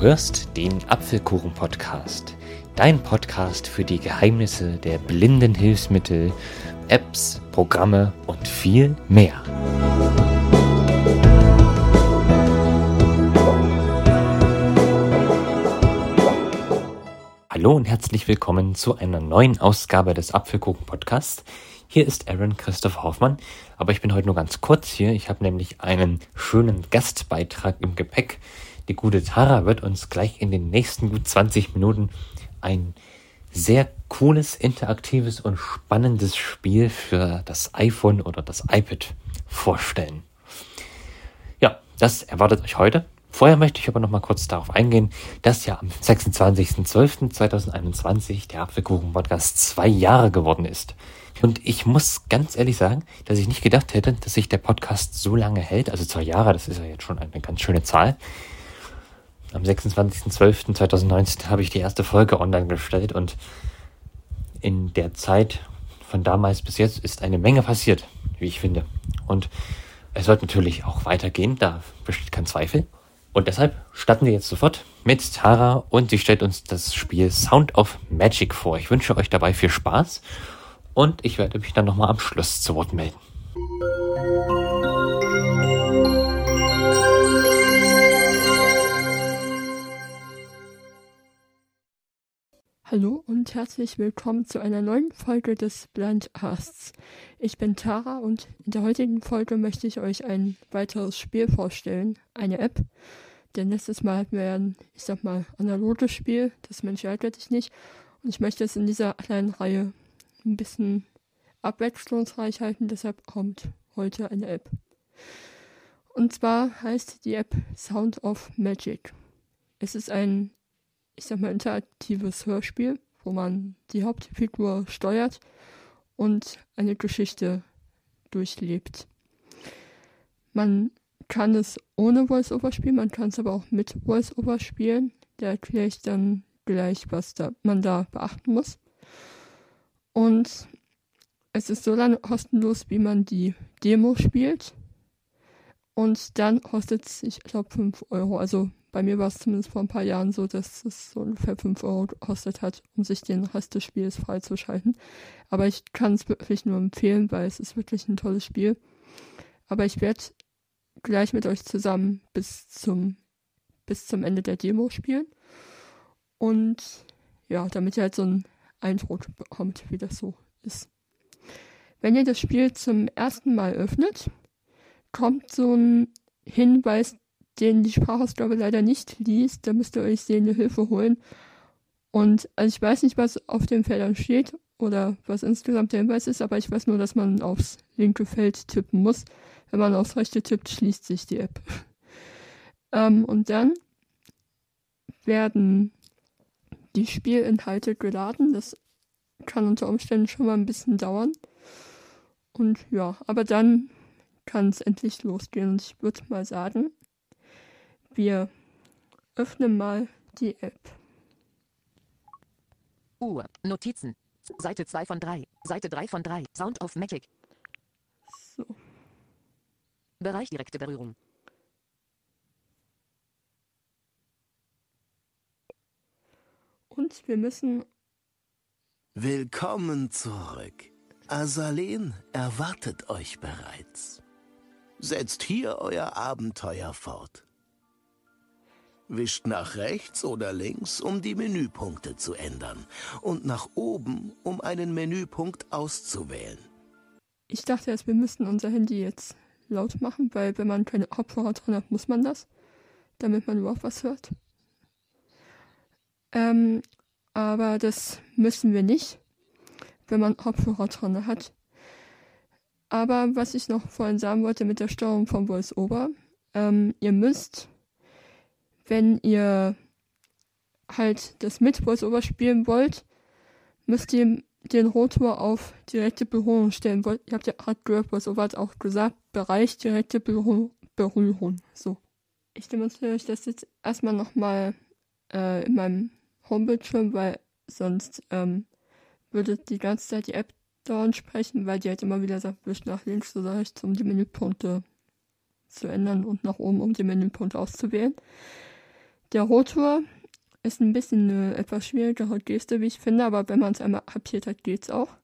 Du hörst den Apfelkuchen-Podcast, dein Podcast für die Geheimnisse der blinden Hilfsmittel, Apps, Programme und viel mehr. Hallo und herzlich willkommen zu einer neuen Ausgabe des Apfelkuchen-Podcasts. Hier ist Aaron Christoph Hoffmann, aber ich bin heute nur ganz kurz hier. Ich habe nämlich einen schönen Gastbeitrag im Gepäck. Die gute Tara wird uns gleich in den nächsten gut 20 Minuten ein sehr cooles, interaktives und spannendes Spiel für das iPhone oder das iPad vorstellen. Ja, das erwartet euch heute. Vorher möchte ich aber noch mal kurz darauf eingehen, dass ja am 26.12.2021 der Apfelkuchen-Podcast zwei Jahre geworden ist. Und ich muss ganz ehrlich sagen, dass ich nicht gedacht hätte, dass sich der Podcast so lange hält. Also zwei Jahre, das ist ja jetzt schon eine ganz schöne Zahl. Am 26.12.2019 habe ich die erste Folge online gestellt und in der Zeit von damals bis jetzt ist eine Menge passiert, wie ich finde. Und es wird natürlich auch weitergehen, da besteht kein Zweifel. Und deshalb starten wir jetzt sofort mit Tara und sie stellt uns das Spiel Sound of Magic vor. Ich wünsche euch dabei viel Spaß und ich werde mich dann nochmal am Schluss zu Wort melden. Hallo und herzlich willkommen zu einer neuen Folge des Blindcasts. Ich bin Tara und in der heutigen Folge möchte ich euch ein weiteres Spiel vorstellen, eine App. Denn letztes Mal hatten wir ein, ich sag mal, analoges Spiel, das Mensch ärgert dich nicht. Und ich möchte es in dieser kleinen Reihe ein bisschen abwechslungsreich halten, deshalb kommt heute eine App. Und zwar heißt die App Sound of Magic. Es ist ein ich sag mal, interaktives Hörspiel, wo man die Hauptfigur steuert und eine Geschichte durchlebt. Man kann es ohne Voice-Over spielen, man kann es aber auch mit Voice-Over spielen. Da erkläre ich dann gleich, was da, man da beachten muss. Und es ist so lange kostenlos, wie man die Demo spielt. Und dann kostet es, ich glaube, 5 Euro. Also bei mir war es zumindest vor ein paar Jahren so, dass es so ungefähr 5 Euro gekostet hat, um sich den Rest des Spiels freizuschalten. Aber ich kann es wirklich nur empfehlen, weil es ist wirklich ein tolles Spiel. Aber ich werde gleich mit euch zusammen bis zum, bis zum Ende der Demo spielen. Und ja, damit ihr halt so einen Eindruck bekommt, wie das so ist. Wenn ihr das Spiel zum ersten Mal öffnet, kommt so ein Hinweis den die Sprachausgabe leider nicht liest, da müsst ihr euch sehende Hilfe holen. Und also ich weiß nicht, was auf den Feldern steht oder was insgesamt der Hinweis ist, aber ich weiß nur, dass man aufs linke Feld tippen muss. Wenn man aufs rechte tippt, schließt sich die App. ähm, und dann werden die Spielinhalte geladen. Das kann unter Umständen schon mal ein bisschen dauern. Und ja, aber dann kann es endlich losgehen. Und ich würde mal sagen, wir öffnen mal die App. Uhr, Notizen. Seite 2 von 3. Seite 3 von 3. Sound of Magic. So. Bereich direkte Berührung. Und wir müssen. Willkommen zurück. Azalen erwartet euch bereits. Setzt hier euer Abenteuer fort. Wischt nach rechts oder links, um die Menüpunkte zu ändern. Und nach oben, um einen Menüpunkt auszuwählen. Ich dachte erst, wir müssten unser Handy jetzt laut machen, weil wenn man keine Kopfhörer drin hat, muss man das, damit man überhaupt was hört. Ähm, aber das müssen wir nicht, wenn man Kopfhörer drin hat. Aber was ich noch vorhin sagen wollte mit der Steuerung vom VoiceOver, ähm, ihr müsst wenn ihr halt das mit VoiceOver spielen wollt, müsst ihr den Rotor auf direkte Berührung stellen. Ihr habt ja gerade gehört, VoiceOver hat auch gesagt, Bereich direkte Berührung. Berührung. So. Ich demonstriere euch das jetzt erstmal nochmal äh, in meinem Homebildschirm, weil sonst ähm, würde die ganze Zeit die App dauernd sprechen, weil die halt immer wieder sagt, wisch nach links oder rechts, um die Menüpunkte zu ändern und nach oben, um die Menüpunkte auszuwählen. Der Rotor ist ein bisschen eine etwas schwierigere Geste, wie ich finde, aber wenn man es einmal kapiert hat, geht's auch.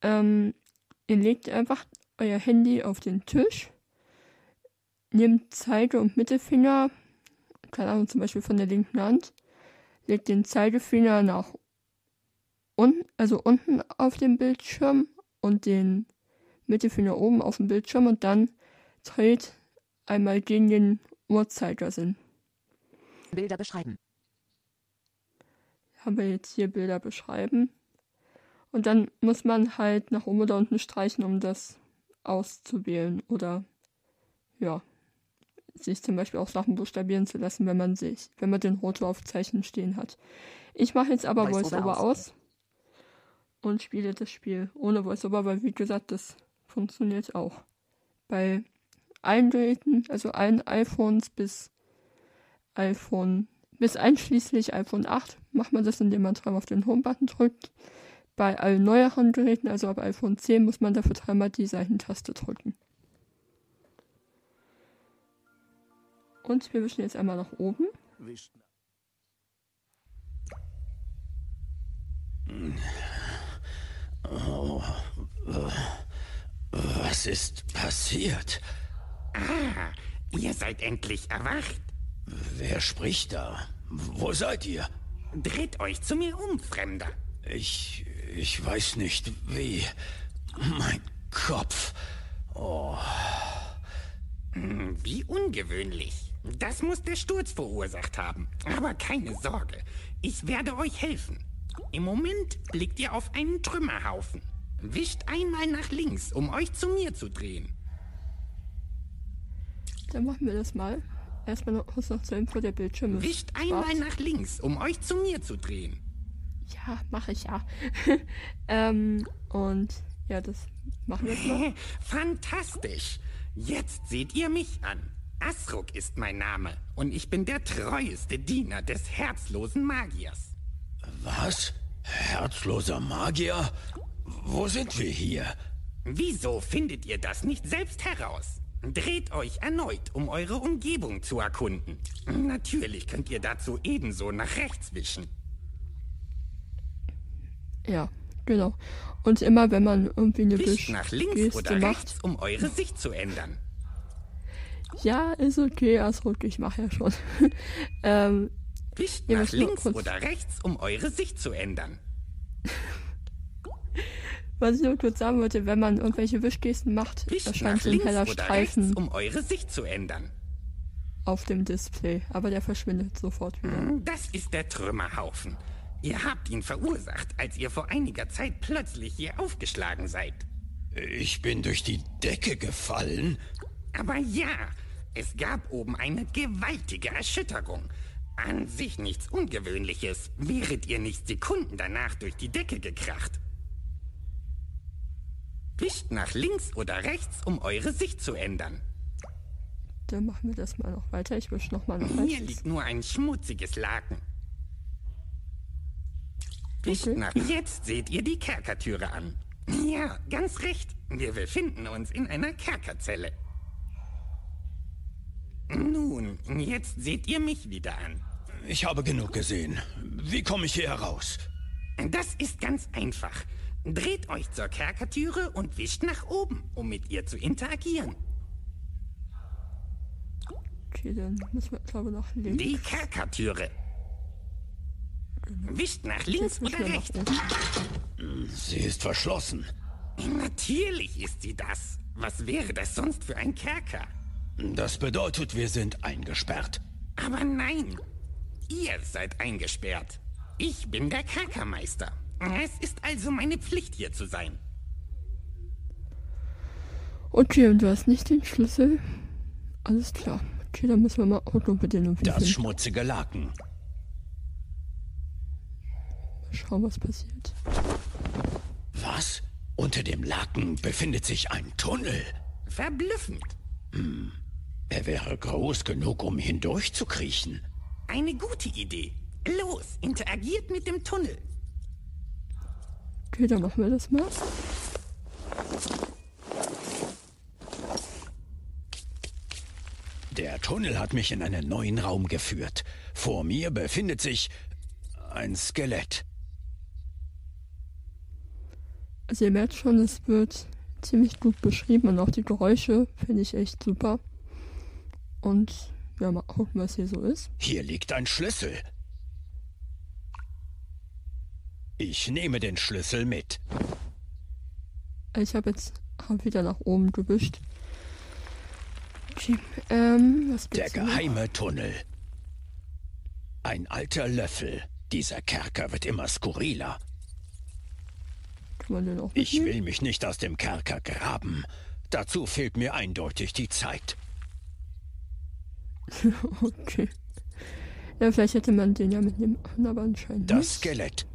Ähm, ihr legt einfach euer Handy auf den Tisch, nehmt Zeige- und Mittelfinger, keine Ahnung, zum Beispiel von der linken Hand, legt den Zeigefinger nach unten, also unten auf dem Bildschirm und den Mittelfinger oben auf dem Bildschirm und dann dreht einmal gegen den Uhrzeigersinn. Bilder beschreiben. Haben wir jetzt hier Bilder beschreiben. Und dann muss man halt nach oben oder unten streichen, um das auszuwählen oder ja, sich zum Beispiel auch Sachen buchstabieren zu lassen, wenn man sich, wenn man den Rotor auf Zeichen stehen hat. Ich mache jetzt aber Voice-over VoiceOver aus und spiele das Spiel ohne VoiceOver, weil wie gesagt, das funktioniert auch. Bei allen Geräten, also allen iPhones bis iPhone, bis einschließlich iPhone 8, macht man das, indem man dreimal auf den Home-Button drückt. Bei allen neueren Geräten, also ab iPhone 10, muss man dafür dreimal die Seitentaste drücken. Und wir wischen jetzt einmal nach oben. Wischt Was ist passiert? Ah, ihr seid endlich erwacht. Wer spricht da? Wo seid ihr? Dreht euch zu mir um, Fremder. Ich. ich weiß nicht wie. Mein Kopf. Hm, Wie ungewöhnlich. Das muss der Sturz verursacht haben. Aber keine Sorge, ich werde euch helfen. Im Moment blickt ihr auf einen Trümmerhaufen. Wischt einmal nach links, um euch zu mir zu drehen. Dann machen wir das mal. Erstmal noch kurz noch zur Info der Bildschirm. Wischt einmal nach links, um euch zu mir zu drehen. Ja, mache ich ja. ähm, und ja, das machen wir jetzt mal. Fantastisch. Jetzt seht ihr mich an. Asruk ist mein Name und ich bin der treueste Diener des herzlosen Magiers. Was? Herzloser Magier? Wo sind wir hier? Wieso findet ihr das nicht selbst heraus? Dreht euch erneut, um eure Umgebung zu erkunden. Natürlich könnt ihr dazu ebenso nach rechts wischen. Ja, genau. Und immer wenn man irgendwie eine Wischt nach links Geste oder macht. rechts, um eure Sicht zu ändern. Ja, ist okay, Asruk, ich mache ja schon. ähm, Wischt nach links oder rechts, um eure Sicht zu ändern. was ich nur kurz sagen wollte, wenn man irgendwelche Wischgesten macht, Wischt erscheint so ein heller Streifen rechts, um eure Sicht zu ändern. auf dem Display. Aber der verschwindet sofort wieder. Das ist der Trümmerhaufen. Ihr habt ihn verursacht, als ihr vor einiger Zeit plötzlich hier aufgeschlagen seid. Ich bin durch die Decke gefallen. Aber ja, es gab oben eine gewaltige Erschütterung. An sich nichts Ungewöhnliches, wäret ihr nicht Sekunden danach durch die Decke gekracht. Wischt nach links oder rechts, um eure Sicht zu ändern. Dann machen wir das mal noch weiter. Ich wische nochmal nach Hier rechts. liegt nur ein schmutziges Laken. Wischt Okay. nach jetzt seht ihr die Kerkertüre an. Ja, ganz recht. Wir befinden uns in einer Kerkerzelle. Nun, jetzt seht ihr mich wieder an. Ich habe genug gesehen. Wie komme ich hier heraus? Das ist ganz einfach. Dreht euch zur Kerkertüre und wischt nach oben, um mit ihr zu interagieren. Okay, dann müssen wir, glaube ich, nach links. Die Kerkertüre. Wischt nach links oder rechts. Sie ist verschlossen. Natürlich ist sie das. Was wäre das sonst für ein Kerker? Das bedeutet, wir sind eingesperrt. Aber nein, ihr seid eingesperrt. Ich bin der Kerkermeister. Es ist also meine Pflicht, hier zu sein. Okay, und du hast nicht den Schlüssel. Alles klar. Okay, dann müssen wir mal Autobedienung Das finden. schmutzige Laken. Schauen, was passiert. Was? Unter dem Laken befindet sich ein Tunnel. Verblüffend. Er wäre groß genug, um hindurchzukriechen. Eine gute Idee. Los, interagiert mit dem Tunnel. Okay, dann machen wir das mal. Der Tunnel hat mich in einen neuen Raum geführt. Vor mir befindet sich ein Skelett. Also ihr merkt schon, es wird ziemlich gut beschrieben und auch die Geräusche finde ich echt super. Und ja, mal gucken, was hier so ist. Hier liegt ein Schlüssel. Ich nehme den Schlüssel mit. Ich habe jetzt hab wieder nach oben gewischt. Ähm, was Der hier noch? geheime Tunnel. Ein alter Löffel. Dieser Kerker wird immer skurriler. Kann man den auch Ich will mich nicht aus dem Kerker graben. Dazu fehlt mir eindeutig die Zeit. Okay. Ja, vielleicht hätte man den ja mitnehmen können, aber anscheinend Das. Skelett.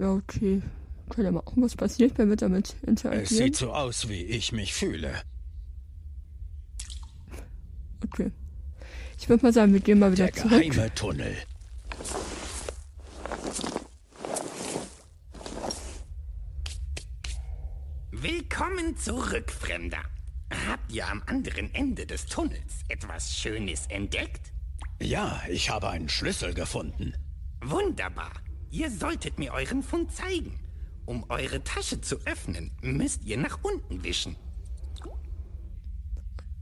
Ja, okay. Kann ja mal auch was passiert, wenn wir damit Es interagieren. sieht so aus, wie ich mich fühle. Okay. Ich würde mal sagen, wir gehen mal wieder Der zurück. geheime Tunnel. Willkommen zurück, Fremder. Habt ihr am anderen Ende des Tunnels etwas Schönes entdeckt? Ja, ich habe einen Schlüssel gefunden. Wunderbar. Ihr solltet mir euren Fund zeigen. Um eure Tasche zu öffnen, müsst ihr nach unten wischen.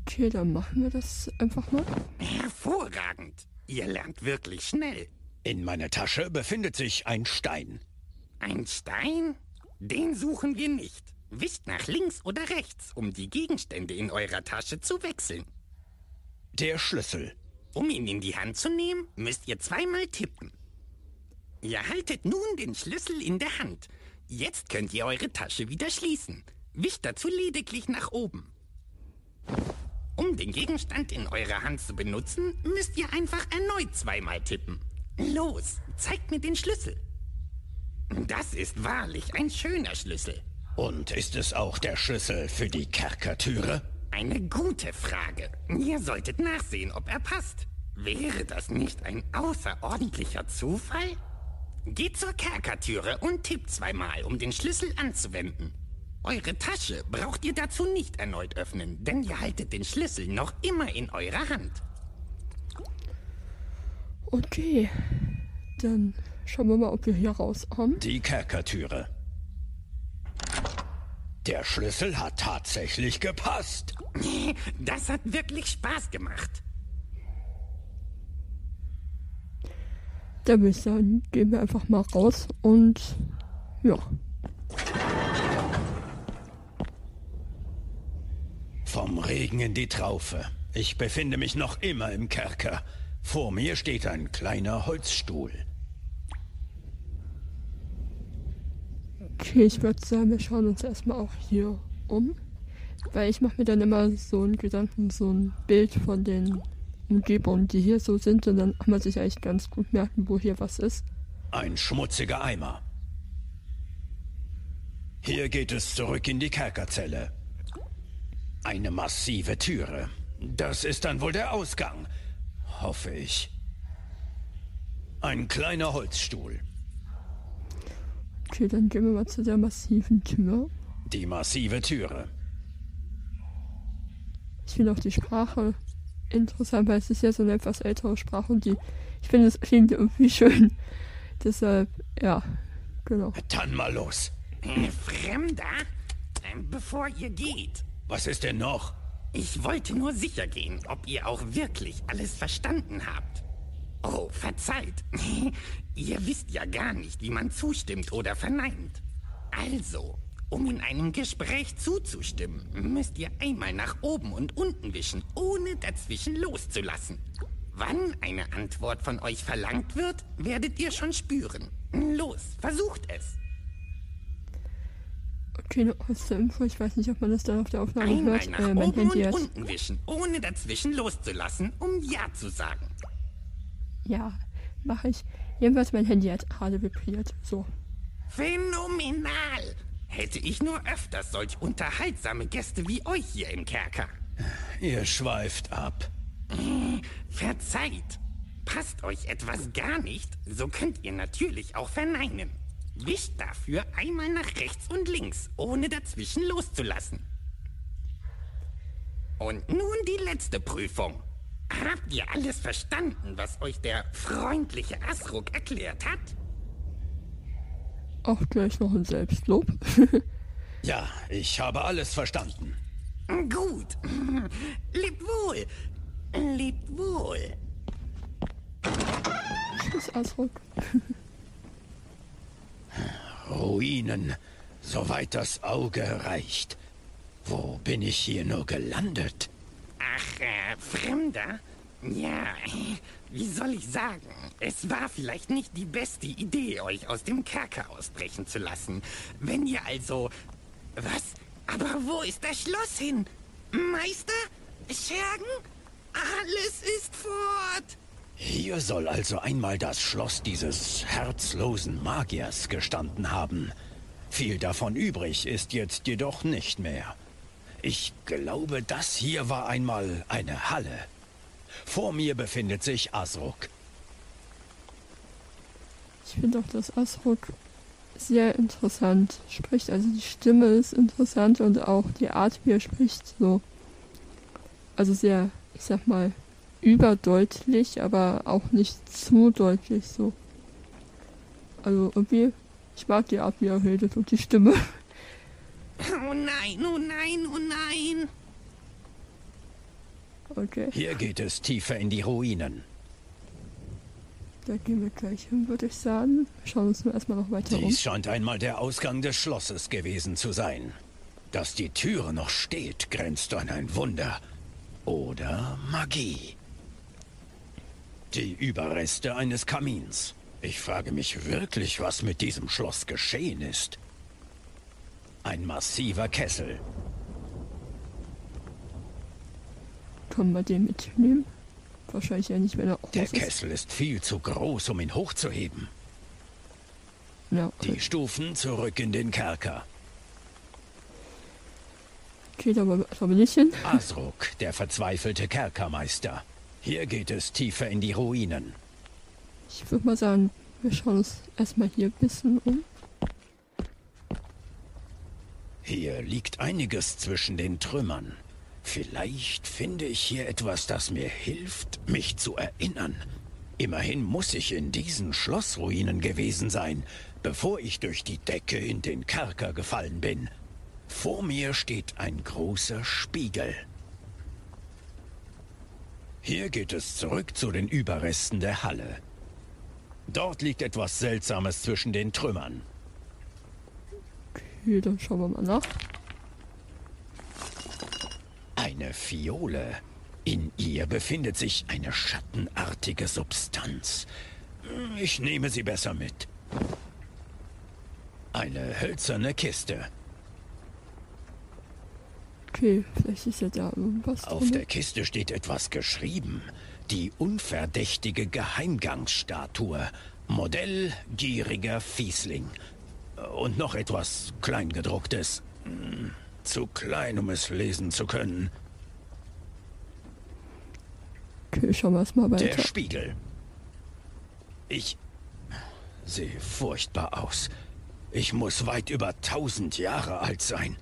Okay, dann machen wir das einfach mal. Hervorragend. Ihr lernt wirklich schnell. In meiner Tasche befindet sich ein Stein. Ein Stein? Den suchen wir nicht. Wischt nach links oder rechts, um die Gegenstände in eurer Tasche zu wechseln. Der Schlüssel. Um ihn in die Hand zu nehmen, müsst ihr zweimal tippen. Ihr haltet nun den Schlüssel in der Hand. Jetzt könnt ihr eure Tasche wieder schließen. Wischt dazu lediglich nach oben. Um den Gegenstand in eurer Hand zu benutzen, müsst ihr einfach erneut zweimal tippen. Los, zeigt mir den Schlüssel. Das ist wahrlich ein schöner Schlüssel. Und ist es auch der Schlüssel für die Kerkertüre? Eine gute Frage. Ihr solltet nachsehen, ob er passt. Wäre das nicht ein außerordentlicher Zufall? Geht zur Kerkertüre und tippt zweimal, um den Schlüssel anzuwenden. Eure Tasche braucht ihr dazu nicht erneut öffnen, denn ihr haltet den Schlüssel noch immer in eurer Hand. Okay. Dann schauen wir mal, ob wir hier rauskommen. Die Kerkertüre. Der Schlüssel hat tatsächlich gepasst. Das hat wirklich Spaß gemacht. Da würde ich sagen, gehen wir einfach mal raus und ja. Vom Regen in die Traufe. Ich befinde mich noch immer im Kerker. Vor mir steht ein kleiner Holzstuhl. Okay, ich würde sagen, wir schauen uns erstmal auch hier um. Weil ich mache mir dann immer so einen Gedanken, so ein Bild von den Umgebungen, die hier so sind. Und dann kann man sich eigentlich ganz gut merken, wo hier was ist. Ein schmutziger Eimer. Hier geht es zurück in die Kerkerzelle. Eine massive Türe. Das ist dann wohl der Ausgang. Hoffe ich. Ein kleiner Holzstuhl. Okay, dann gehen wir mal zu der massiven Tür. Die massive Türe. Ich finde auch die Sprache interessant, weil es ist ja so eine etwas ältere Sprache und die, ich finde, es klingt irgendwie schön. Deshalb, ja, genau. Dann mal los. Äh, Fremder? Bevor ihr geht, Was ist denn noch? Ich wollte nur sicher gehen, ob ihr auch wirklich alles verstanden habt. Oh, verzeiht. ihr wisst ja gar nicht, wie man zustimmt oder verneint. Also, um in einem Gespräch zuzustimmen, müsst ihr einmal nach oben und unten wischen, ohne dazwischen loszulassen. Wann eine Antwort von euch verlangt wird, werdet ihr schon spüren. Los, versucht es. Okay, noch was zur Info. Ich weiß nicht, ob man das dann auf der Aufnahme Einmal hört. nach Äh, mein oben Handy und hat. unten wischen, ohne dazwischen loszulassen, um Ja zu sagen. Ja, mache ich. Jedenfalls mein Handy hat gerade vibriert. So. Phänomenal! Hätte ich nur öfters solch unterhaltsame Gäste wie euch hier im Kerker. Ihr schweift ab. Verzeiht! Passt euch etwas gar nicht, so könnt ihr natürlich auch verneinen. Wischt dafür einmal nach rechts und links, ohne dazwischen loszulassen. Und nun die letzte Prüfung. Habt ihr alles verstanden, was euch der freundliche Asruk erklärt hat? Auch gleich noch ein Selbstlob. Ja, ich habe alles verstanden. Gut. Lebt wohl. Lebt wohl. Tschüss, Asrock. Ruinen, soweit das Auge reicht. Wo bin ich hier nur gelandet? Ach, äh, Fremder? Ja, wie soll ich sagen? Es war vielleicht nicht die beste Idee, euch aus dem Kerker ausbrechen zu lassen. Wenn ihr also... Was? Aber wo ist das Schloss hin? Meister? Schergen? Alles ist fort! Hier soll also einmal das Schloss dieses herzlosen Magiers gestanden haben. Viel davon übrig ist jetzt jedoch nicht mehr. Ich glaube, das hier war einmal eine Halle. Vor mir befindet sich Asruk. Ich finde auch, dass Asrock sehr interessant spricht. Also die Stimme ist interessant und auch die Art, wie er spricht, so. Also sehr, ich sag mal, überdeutlich, aber auch nicht zu deutlich so. Also irgendwie, ich mag die Art, wie er redet und die Stimme. Oh nein, oh nein, oh nein! Okay, Hier geht es tiefer in die Ruinen. da gehen wir gleich hin, würde ich sagen. Schauen uns nur erstmal noch weiter um. Dies scheint einmal der Ausgang des Schlosses gewesen zu sein. Dass die Türe noch steht, grenzt an ein Wunder. Oder Magie. Die Überreste eines Kamins. Ich frage mich wirklich, was mit diesem Schloss geschehen ist. Ein massiver Kessel. Können wir den mitnehmen? Wahrscheinlich ja nicht, wenn er Der groß ist. Kessel ist viel zu groß, um ihn hochzuheben. Ja, okay. Die Stufen zurück in den Kerker. Okay, da wollen wir erstmal nicht hin. Asruk, der verzweifelte Kerkermeister. Hier geht es tiefer in die Ruinen. Ich würde mal sagen, wir schauen uns erstmal hier ein bisschen um. Hier liegt einiges zwischen den Trümmern. Vielleicht finde ich hier etwas, das mir hilft, mich zu erinnern. Immerhin muss ich in diesen Schlossruinen gewesen sein, bevor ich durch die Decke in den Kerker gefallen bin. Vor mir steht ein großer Spiegel. Hier geht es zurück zu den Überresten der Halle. Dort liegt etwas Seltsames zwischen den Trümmern. Okay, dann schauen wir mal nach. Eine Fiole. In ihr befindet sich eine schattenartige Substanz. Ich nehme sie besser mit. Eine hölzerne Kiste. Okay, vielleicht ist ja da irgendwas Auf drin. der Kiste steht etwas geschrieben. Die unverdächtige Geheimgangsstatue. Modell gieriger Fiesling. Und noch etwas Kleingedrucktes. Zu klein, um es lesen zu können. Okay, schauen wir erstmal Der weiter. Spiegel. Ich sehe furchtbar aus. Ich muss weit über tausend Jahre alt sein.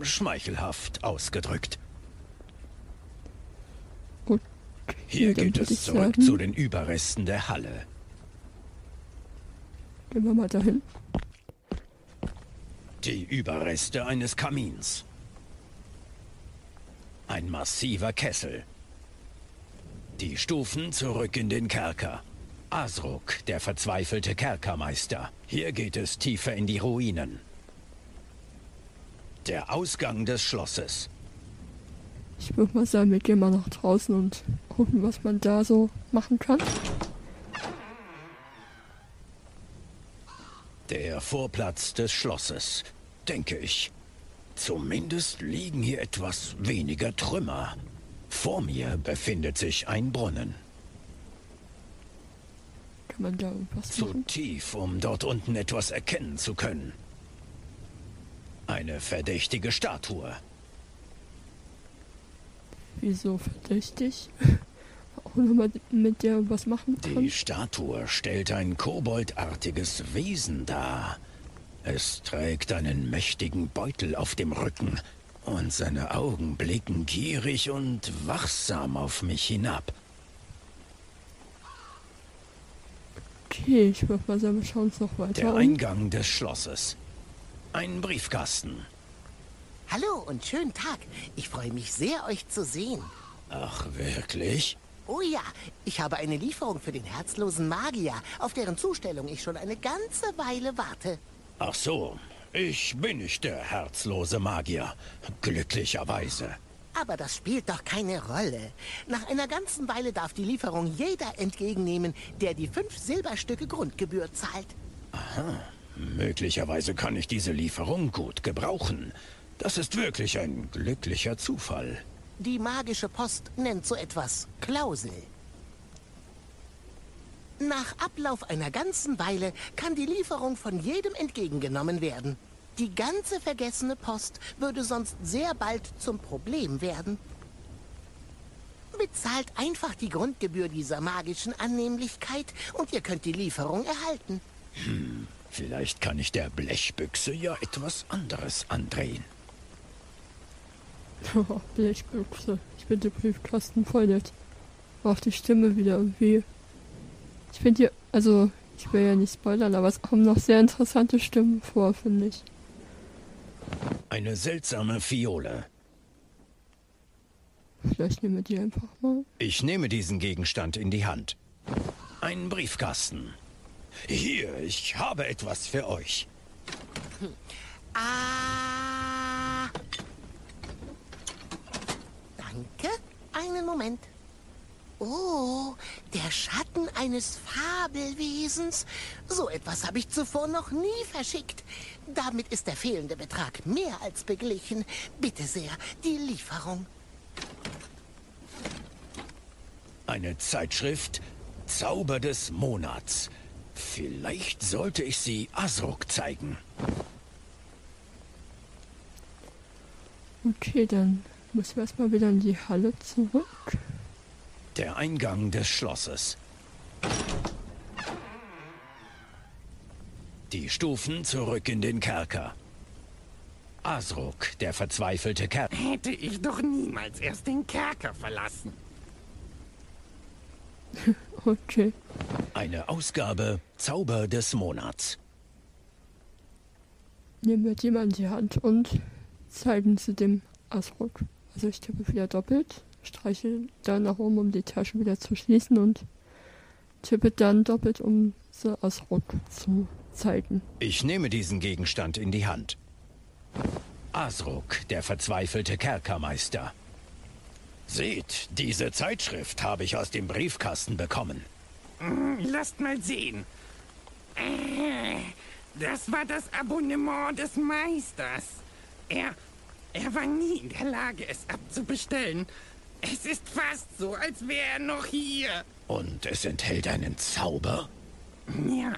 Schmeichelhaft ausgedrückt. Okay, Hier geht es zurück sagen, zu den Überresten der Halle. Gehen wir mal dahin. Die Überreste eines Kamins. Ein massiver Kessel. Die Stufen zurück in den Kerker. Asruk, der verzweifelte Kerkermeister. Hier geht es tiefer in die Ruinen. Der Ausgang des Schlosses. Ich würde mal sagen, wir gehen mal nach draußen und gucken, was man da so machen kann. Der Vorplatz des Schlosses, denke ich. Zumindest liegen hier etwas weniger Trümmer. Vor mir befindet sich ein Brunnen. Kann man da irgendwas Zu machen? tief, um dort unten etwas erkennen zu können. Eine verdächtige Statue. Wieso verdächtig? Auch nochmal mit der was machen Die kann? Statue stellt ein koboldartiges Wesen dar. Es trägt einen mächtigen Beutel auf dem Rücken Und seine Augen blicken gierig und wachsam auf mich hinab. Okay, ich würde mal sagen, wir schauen uns noch weiter Der um. Eingang des Schlosses. Ein Briefkasten. Hallo und schönen Tag. Ich freue mich sehr, euch zu sehen. Ach, wirklich? Oh ja, ich habe eine Lieferung für den herzlosen Magier, auf deren Zustellung ich schon eine ganze Weile warte. Ach so, ich bin nicht der herzlose Magier. Glücklicherweise. Aber das spielt doch keine Rolle. Nach einer ganzen Weile darf die Lieferung jeder entgegennehmen, der die fünf Silberstücke Grundgebühr zahlt. Möglicherweise kann ich diese Lieferung gut gebrauchen. Das ist wirklich ein glücklicher Zufall. Die magische Post nennt so etwas Klausel. Nach Ablauf einer ganzen Weile kann die Lieferung von jedem entgegengenommen werden. Die ganze vergessene Post würde sonst sehr bald zum Problem werden. Bezahlt einfach die Grundgebühr dieser magischen Annehmlichkeit und ihr könnt die Lieferung erhalten. Vielleicht kann ich der Blechbüchse ja etwas anderes andrehen. Blechbüchse. Ich bin der Briefkasten voll nett. Auch die Stimme wieder irgendwie. Ich finde hier, also, ich will ja nicht spoilern, aber es kommen noch sehr interessante Stimmen vor, finde ich. Eine seltsame Fiole. Vielleicht nehmen wir die einfach mal. Ich nehme diesen Gegenstand in die Hand. Ein Briefkasten. Hier, ich habe etwas für euch. Ah. Danke. Einen Moment. Oh, der Schatten eines Fabelwesens. So etwas habe ich zuvor noch nie verschickt. Damit ist der fehlende Betrag mehr als beglichen. Bitte sehr, die Lieferung. Eine Zeitschrift Zauber des Monats. Vielleicht sollte ich sie Asruk zeigen. Okay, dann müssen wir erstmal wieder in die Halle zurück. Der Eingang des Schlosses. Die Stufen zurück in den Kerker. Asruk, der verzweifelte Kerker. Hätte ich doch niemals erst den Kerker verlassen. Okay. Eine Ausgabe Zauber des Monats. Nehmen wir die mal in die Hand und zeigen sie dem Asrock. Also ich tippe wieder doppelt, streiche dann nach oben, um die Tasche wieder zu schließen und tippe dann doppelt, um sie Asrock zu zeigen. Ich nehme diesen Gegenstand in die Hand. Asruk, der verzweifelte Kerkermeister. Seht, diese Zeitschrift habe ich aus dem Briefkasten bekommen. Hm, Lasst mal sehen. Das war das Abonnement des Meisters. Er, er war nie in der Lage, es abzubestellen. Es ist fast so, als wäre er noch hier. Und es enthält einen Zauber? Ja,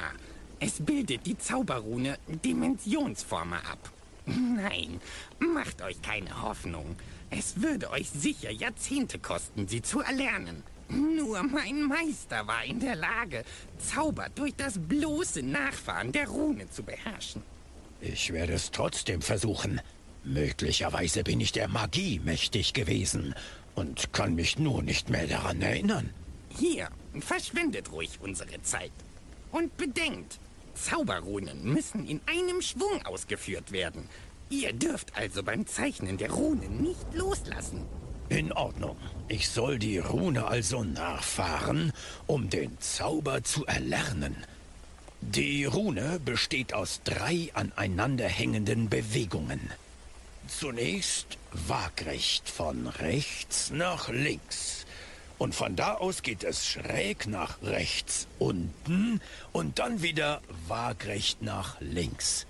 es bildet die Zauberrune Dimensionsformer ab. Nein, macht euch keine Hoffnung. Es würde euch sicher Jahrzehnte kosten, sie zu erlernen. Nur mein Meister war in der Lage, Zauber durch das bloße Nachfahren der Rune zu beherrschen. Ich werde es trotzdem versuchen. Möglicherweise bin ich der Magie mächtig gewesen und kann mich nur nicht mehr daran erinnern. Hier, verschwendet ruhig unsere Zeit. Und bedenkt, Zauberrunen müssen in einem Schwung ausgeführt werden. Ihr dürft also beim Zeichnen der Runen nicht loslassen. In Ordnung. Ich soll die Rune also nachfahren, um den Zauber zu erlernen. Die Rune besteht aus drei aneinanderhängenden Bewegungen. Zunächst waagrecht von rechts nach links. Und von da aus geht es schräg nach rechts unten und dann wieder waagrecht nach links.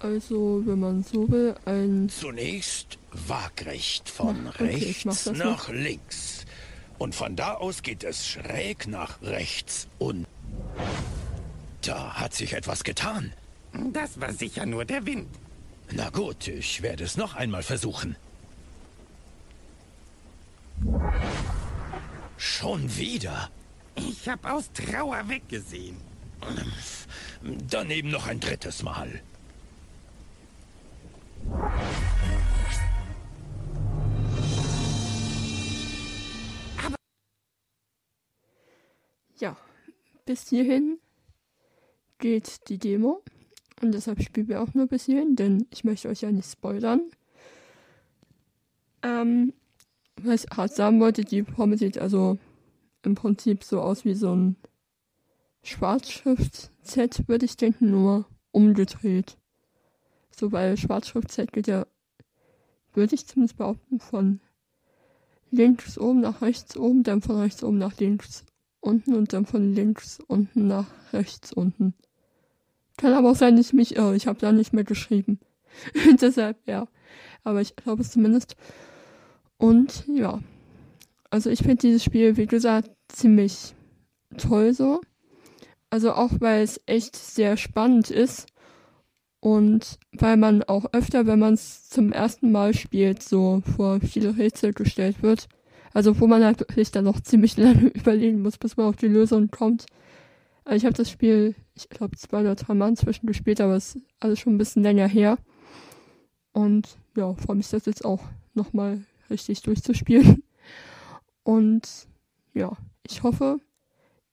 Also, wenn man so will, ein Zunächst waagrecht von Ja, okay, rechts nach links. Und von da aus geht es schräg nach rechts und... Da hat sich etwas getan. Das war sicher nur der Wind. Na gut, ich werde es noch einmal versuchen. Schon wieder? Ich habe aus Trauer weggesehen. Daneben noch ein drittes Mal. Aber ja, bis hierhin geht die Demo. Und deshalb spielen wir auch nur bis hierhin, denn ich möchte euch ja nicht spoilern. Ähm, was ich halt sagen wollte, die Formel sieht also im Prinzip so aus wie so ein Schwarzschrift-Set, würde ich denken, nur umgedreht. So, weil Schwarzschrift-Set geht ja, würde ich zumindest behaupten, von links oben nach rechts oben, dann von rechts oben nach links unten und dann von links unten nach rechts unten. Kann aber auch sein, dass ich mich irre. Ich habe da nicht mehr geschrieben. Deshalb, ja. Aber ich glaube es zumindest. Und ja. Also ich finde dieses Spiel, wie gesagt, ziemlich toll so. Also auch weil es echt sehr spannend ist. Und weil man auch öfter, wenn man es zum ersten Mal spielt, so vor viele Rätsel gestellt wird. Also wo man halt wirklich dann noch ziemlich lange überlegen muss, bis man auf die Lösung kommt. Also ich habe das Spiel, ich glaube, zwei oder drei Mal inzwischen gespielt, aber es ist alles schon ein bisschen länger her. Und ja, freue mich das jetzt auch nochmal richtig durchzuspielen. Und ja, ich hoffe,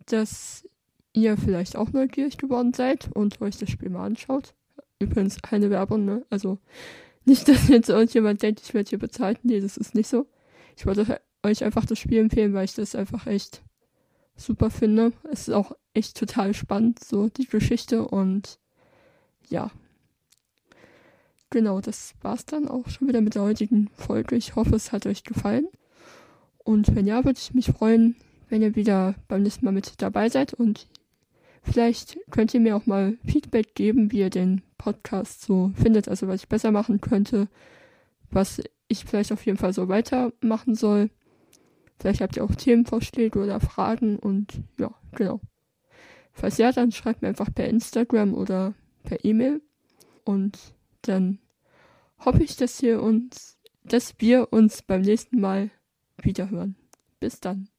dass ihr vielleicht auch neugierig geworden seid und euch das Spiel mal anschaut. Übrigens keine Werbung, ne? Also nicht, dass jetzt irgendjemand denkt, ich werde hier bezahlt. Nee, das ist nicht so. Ich wollte euch einfach das Spiel empfehlen, weil ich das einfach echt super finde. Es ist auch echt total spannend, so die Geschichte und ja. Genau, das war's dann auch schon wieder mit der heutigen Folge. Ich hoffe, es hat euch gefallen. Und wenn ja, würde ich mich freuen, wenn ihr wieder beim nächsten Mal mit dabei seid und Vielleicht könnt ihr mir auch mal Feedback geben, wie ihr den Podcast so findet, also was ich besser machen könnte, was ich vielleicht auf jeden Fall so weitermachen soll. Vielleicht habt ihr auch Themenvorschläge oder Fragen und ja, genau. Falls ja, dann schreibt mir einfach per Instagram oder per E-Mail und dann hoffe ich, dass wir uns, dass wir uns beim nächsten Mal wiederhören. Bis dann.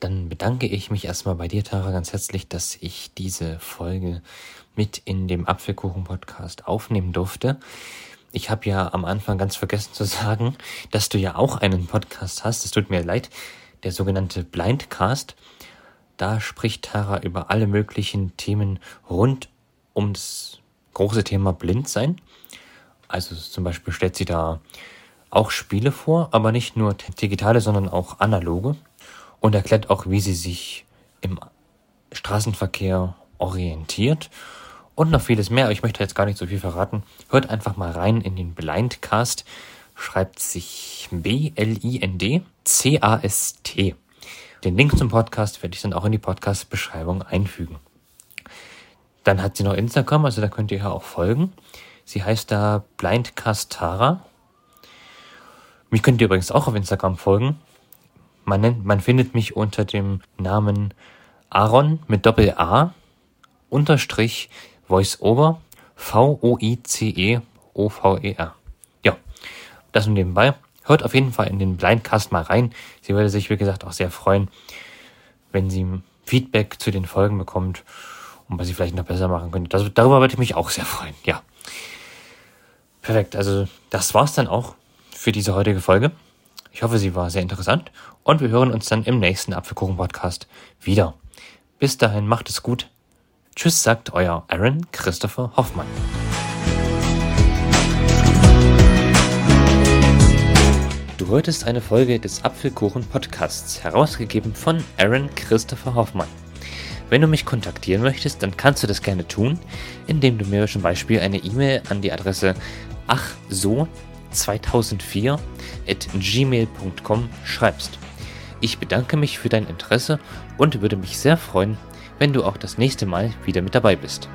Dann bedanke ich mich erstmal bei dir, Tara, ganz herzlich, dass ich diese Folge mit in dem Apfelkuchen-Podcast aufnehmen durfte. Ich habe ja am Anfang ganz vergessen zu sagen, dass du ja auch einen Podcast hast. Es tut mir leid, der sogenannte Blindcast. Da spricht Tara über alle möglichen Themen rund ums große Thema Blindsein. Also zum Beispiel stellt sie da auch Spiele vor, aber nicht nur digitale, sondern auch analoge und erklärt auch, wie sie sich im Straßenverkehr orientiert und noch vieles mehr. Ich möchte jetzt gar nicht so viel verraten. Hört einfach mal rein in den Blindcast. Schreibt sich B-L-I-N-D-C-A-S-T. Den Link zum Podcast werde ich dann auch in die Podcast-Beschreibung einfügen. Dann hat sie noch Instagram, also da könnt ihr ja auch folgen. Sie heißt da Blindcastara. Mich könnt ihr übrigens auch auf Instagram folgen. Man, nennt, man findet mich unter dem Namen Aaron mit Doppel A unterstrich VoiceOver V-O-I-C-E-O-V-E-R. Ja, das und nebenbei. Hört auf jeden Fall in den Blindcast mal rein. Sie würde sich, wie gesagt, auch sehr freuen, wenn sie Feedback zu den Folgen bekommt und was sie vielleicht noch besser machen könnte. Das, darüber würde ich mich auch sehr freuen. Ja. Perfekt. Also, das war's dann auch für diese heutige Folge. Ich hoffe, sie war sehr interessant und wir hören uns dann im nächsten Apfelkuchen-Podcast wieder. Bis dahin, macht es gut. Tschüss, sagt euer Aaron Christopher Hoffmann. Du hörtest eine Folge des Apfelkuchen-Podcasts, herausgegeben von Aaron Christopher Hoffmann. Wenn du mich kontaktieren möchtest, dann kannst du das gerne tun, indem du mir zum Beispiel eine E-Mail an die Adresse achso 2004 at gmail.com schreibst. Ich bedanke mich für dein Interesse und würde mich sehr freuen, wenn du auch das nächste Mal wieder mit dabei bist.